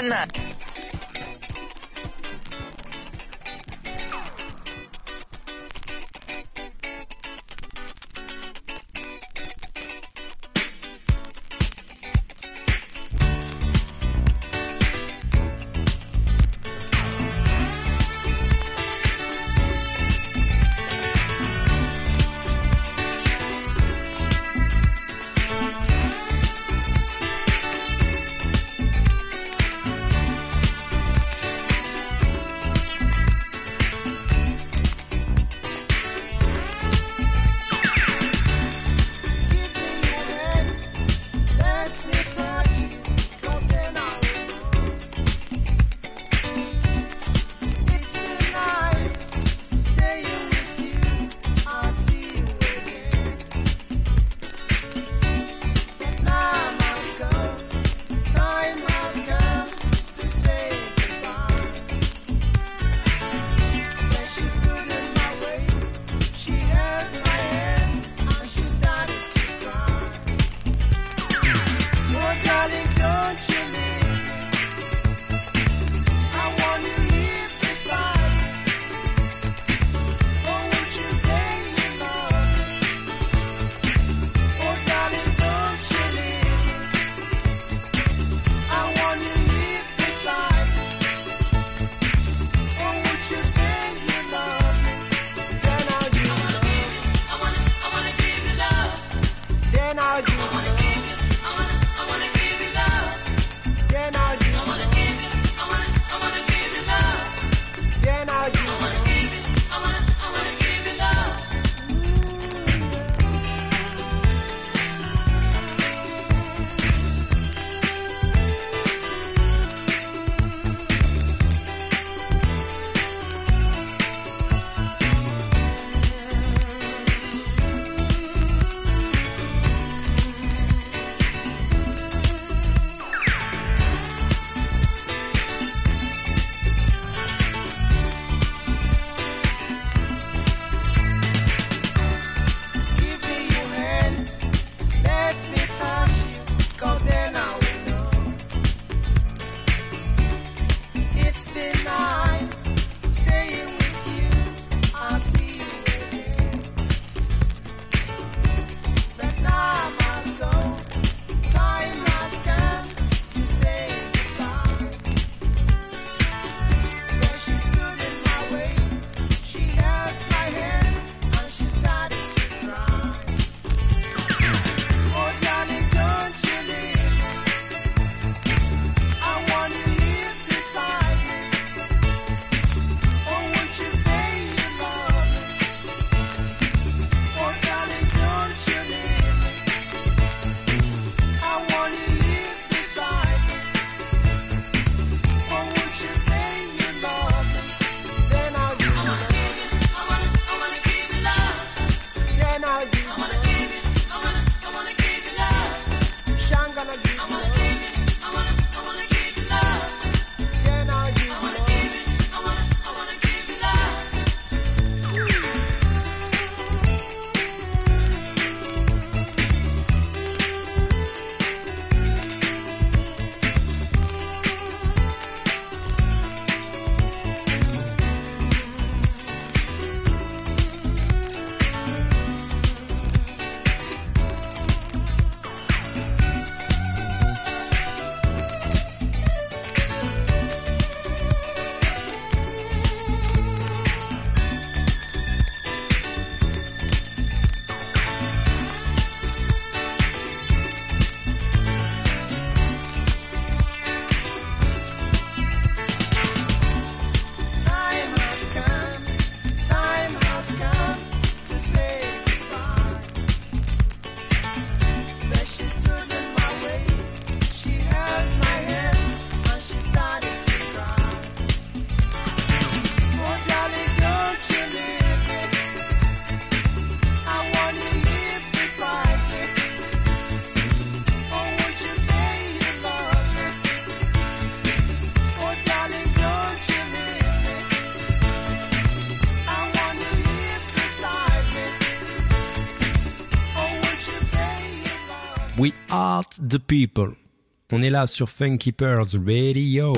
Listen that. argue. The People. On est là sur Funky Pearls Radio.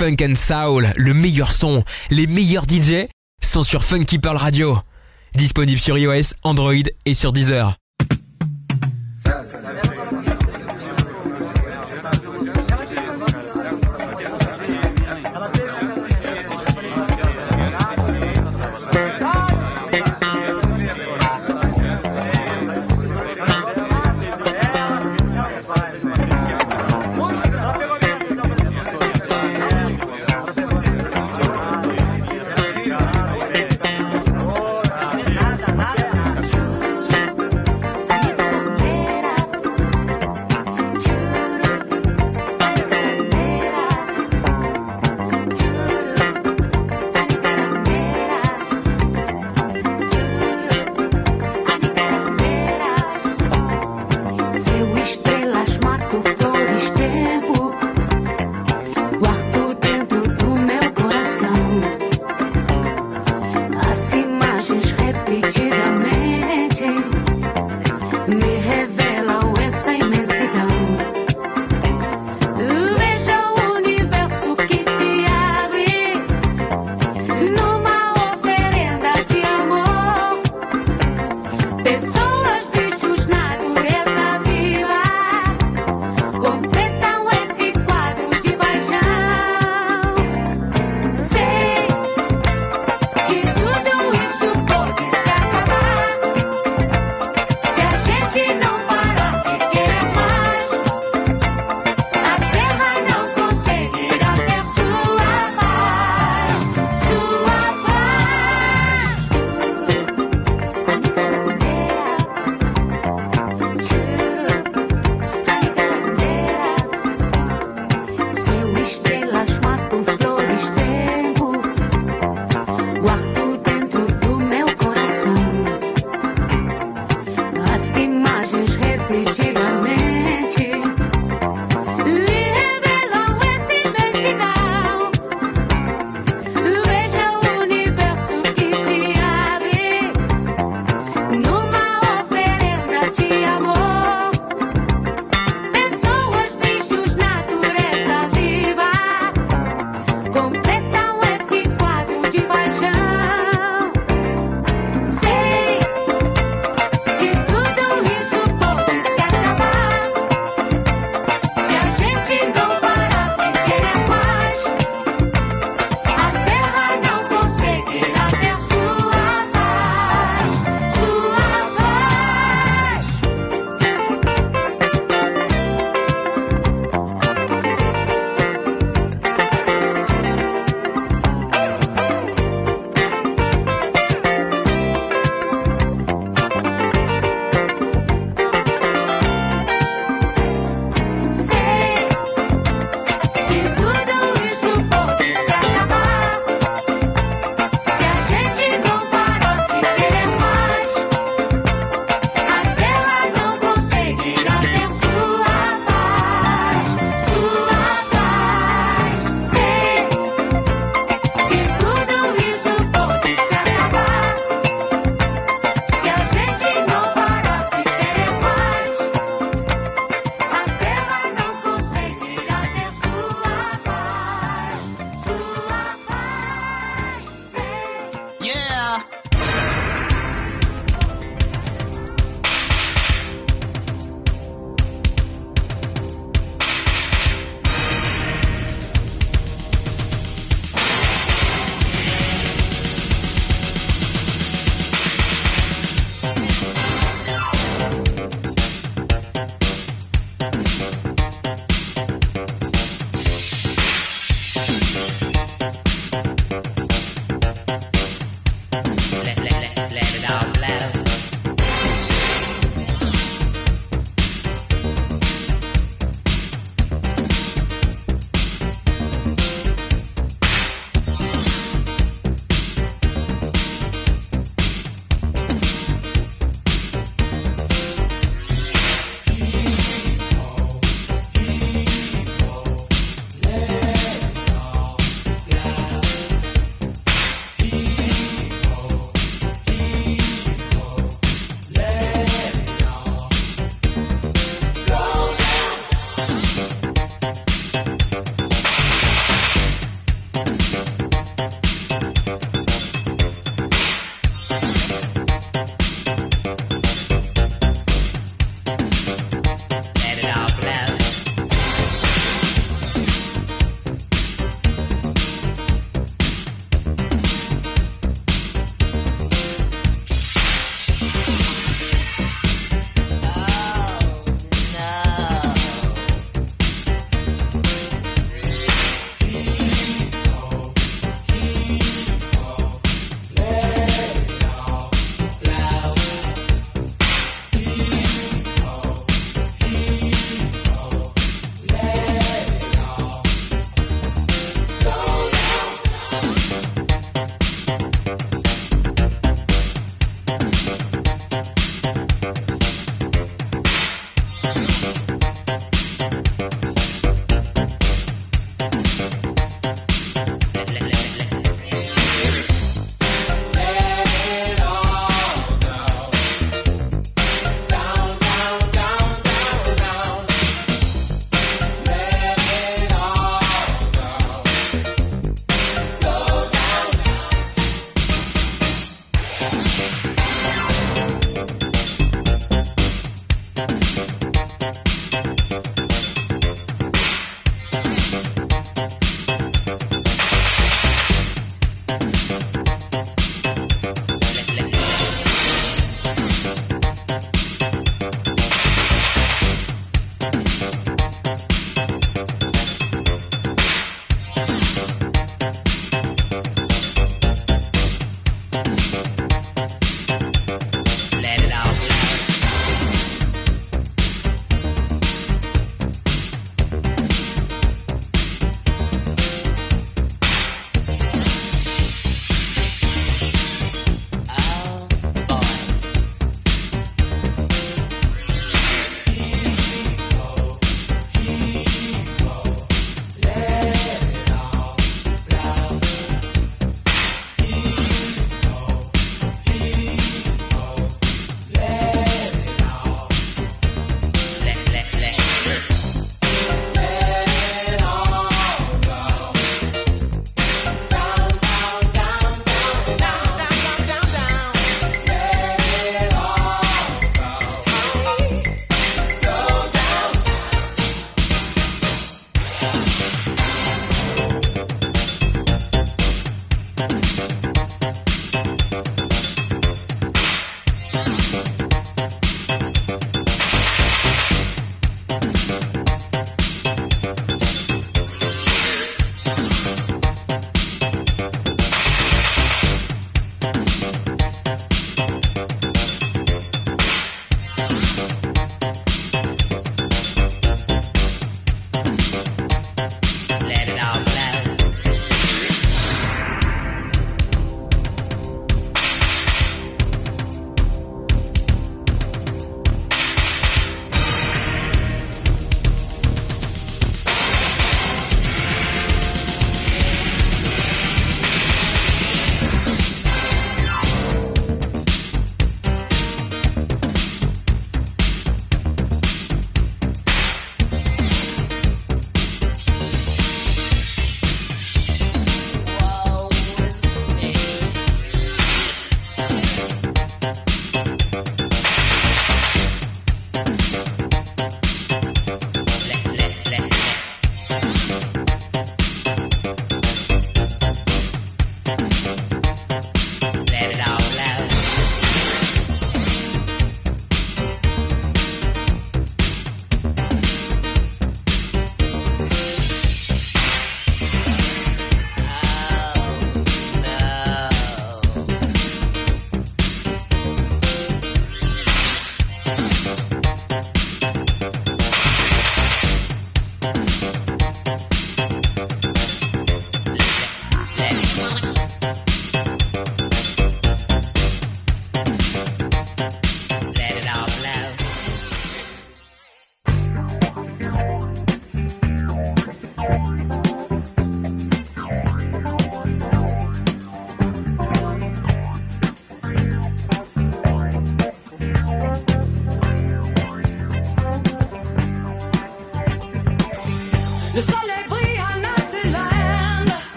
Funk and soul, le meilleur son, les meilleurs DJ sont sur Funky Pearl Radio. Disponible sur iOS, Android et sur Deezer.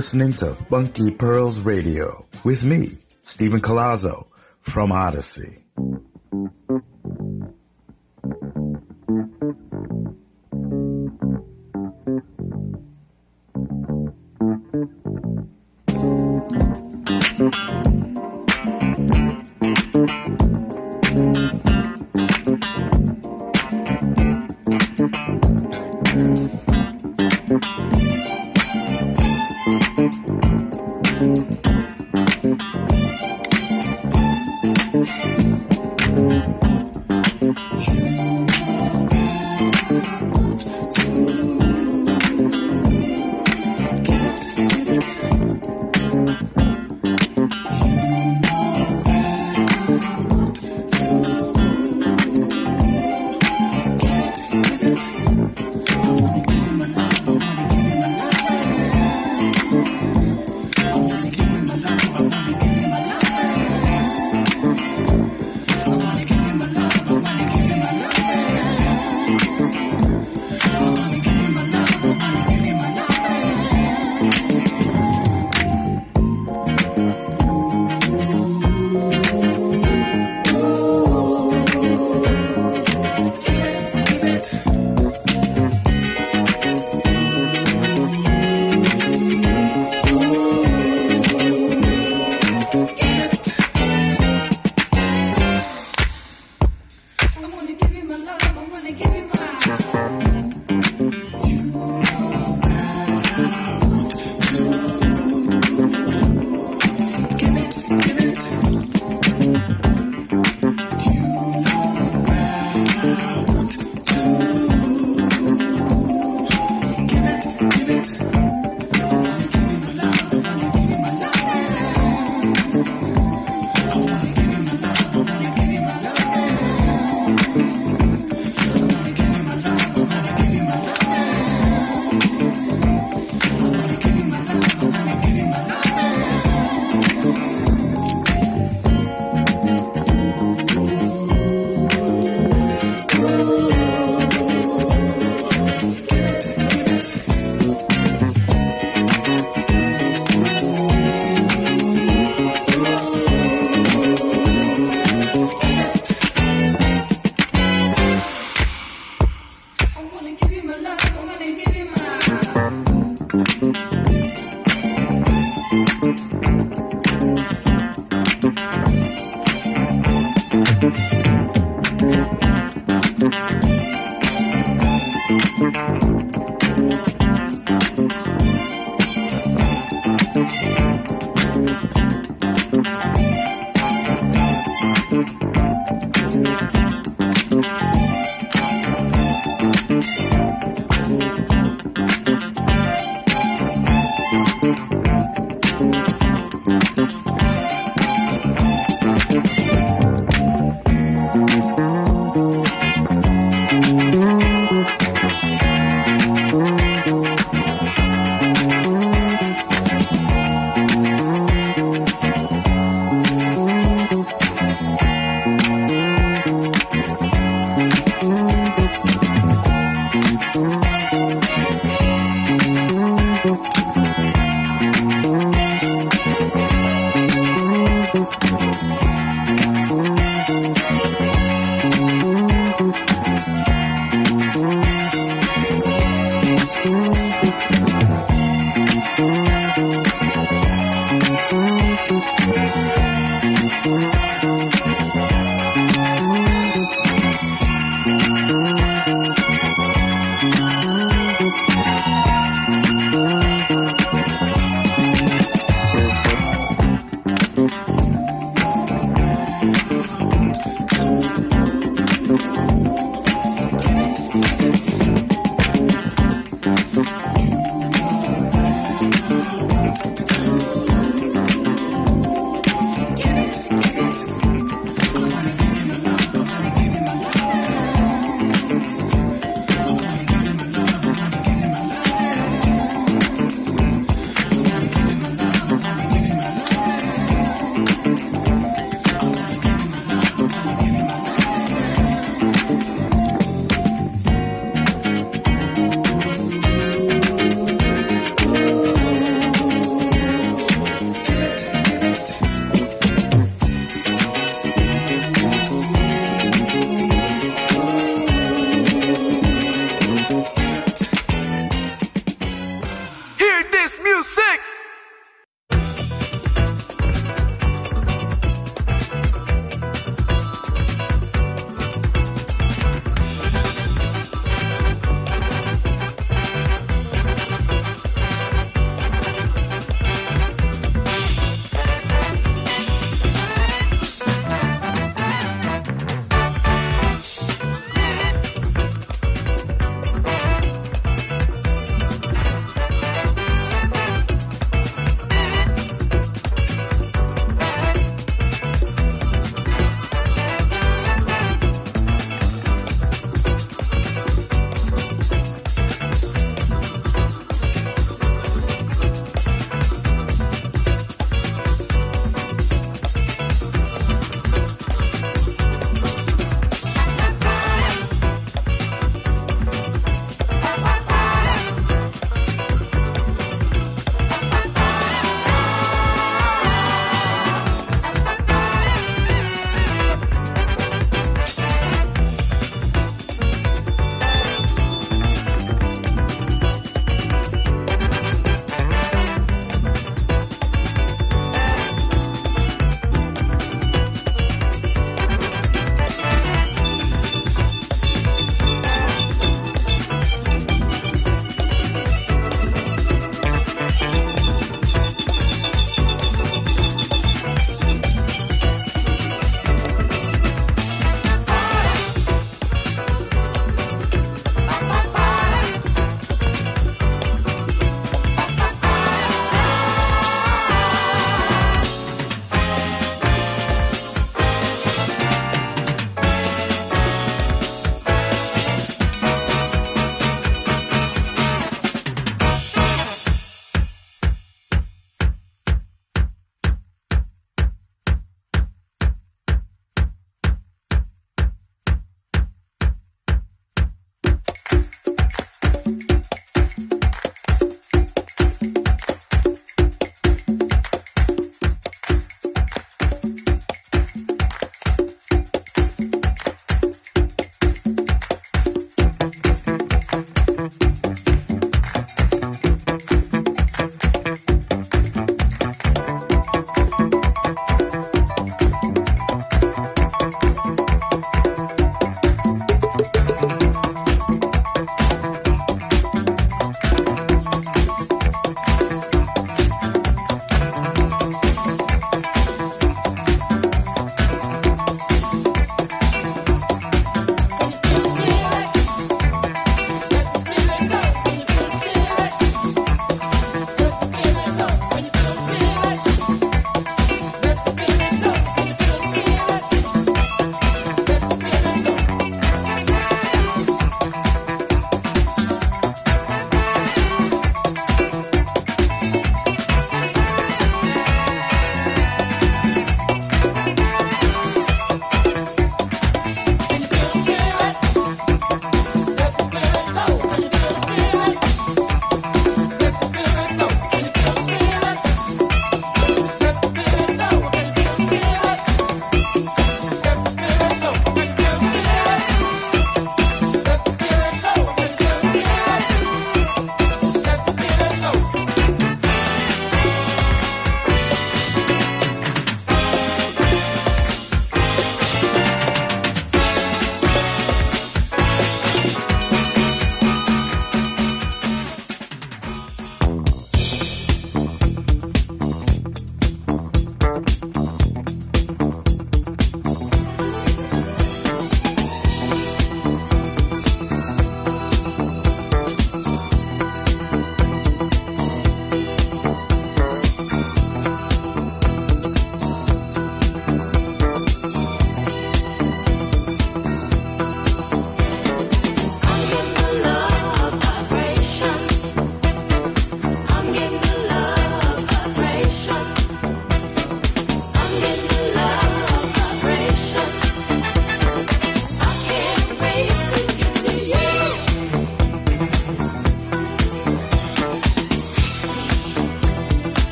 Listening to Funky Pearls Radio with me, Stephen Colazzo from Odyssey.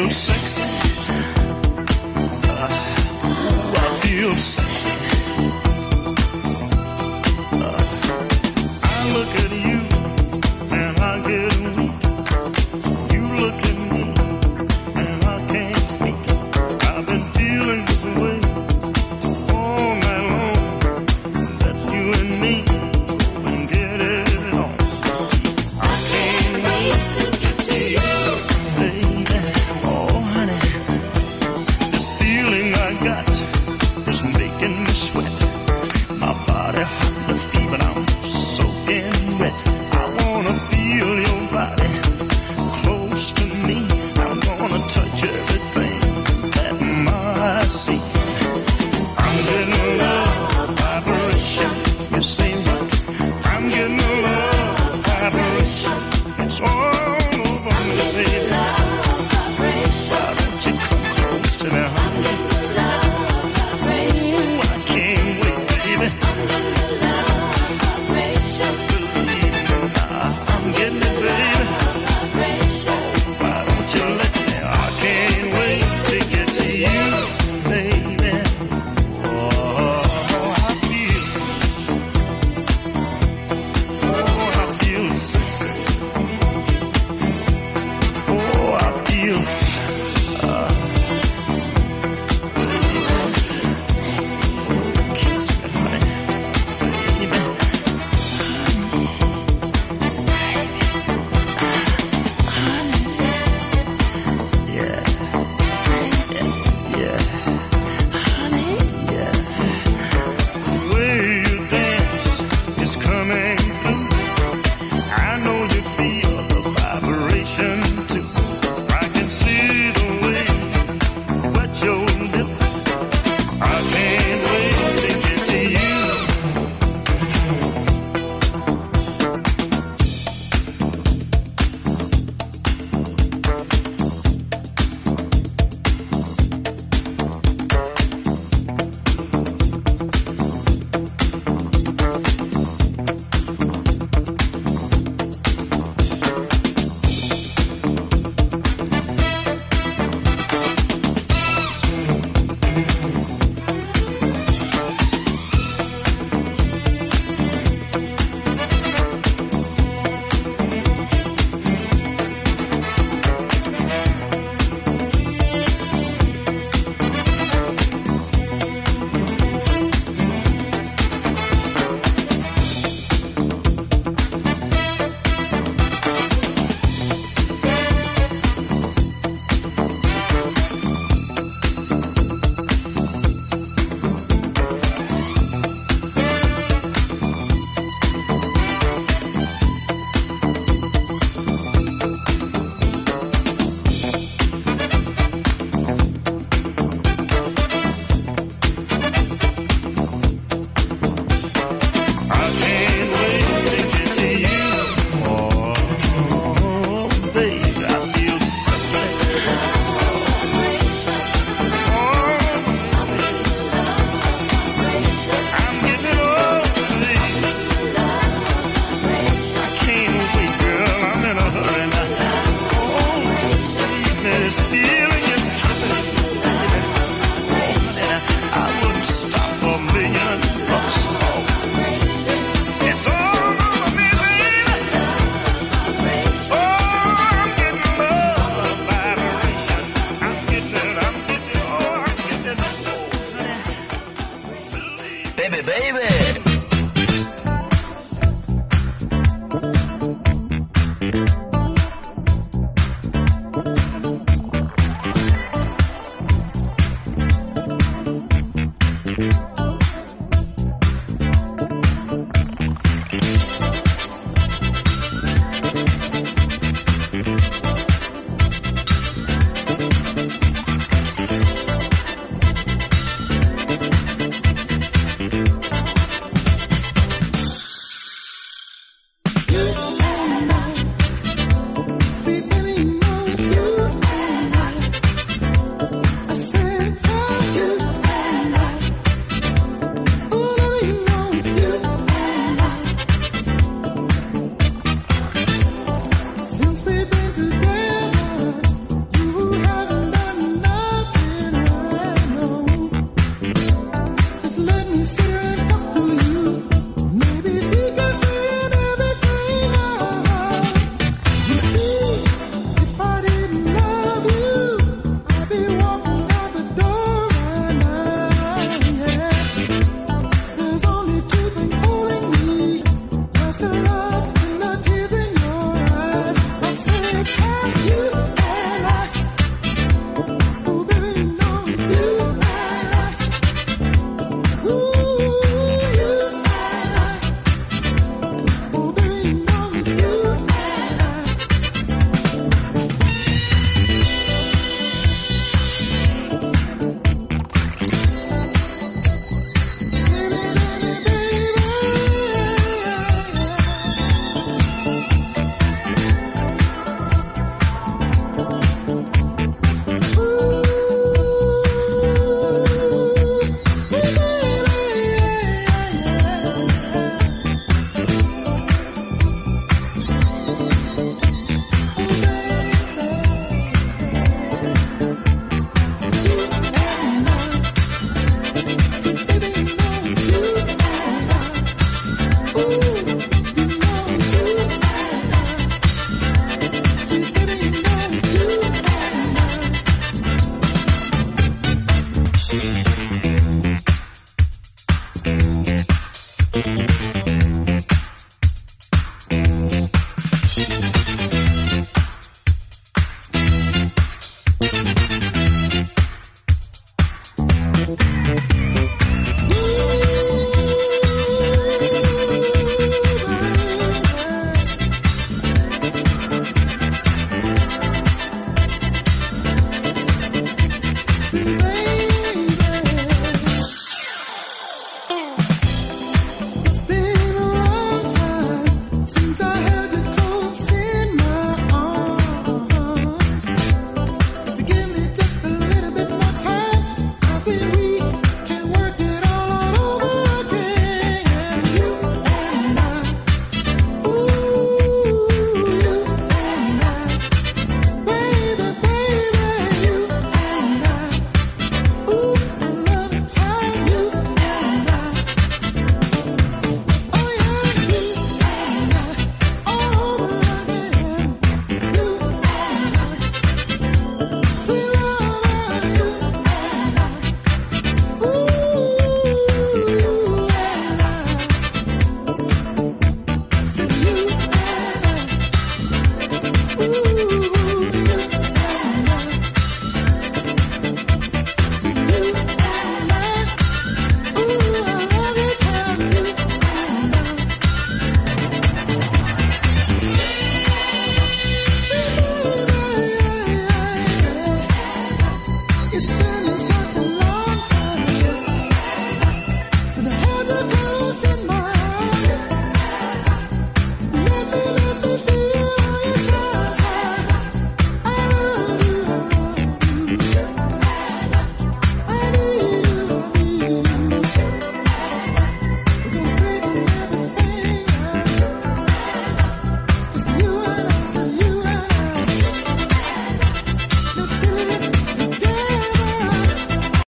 feel sexy.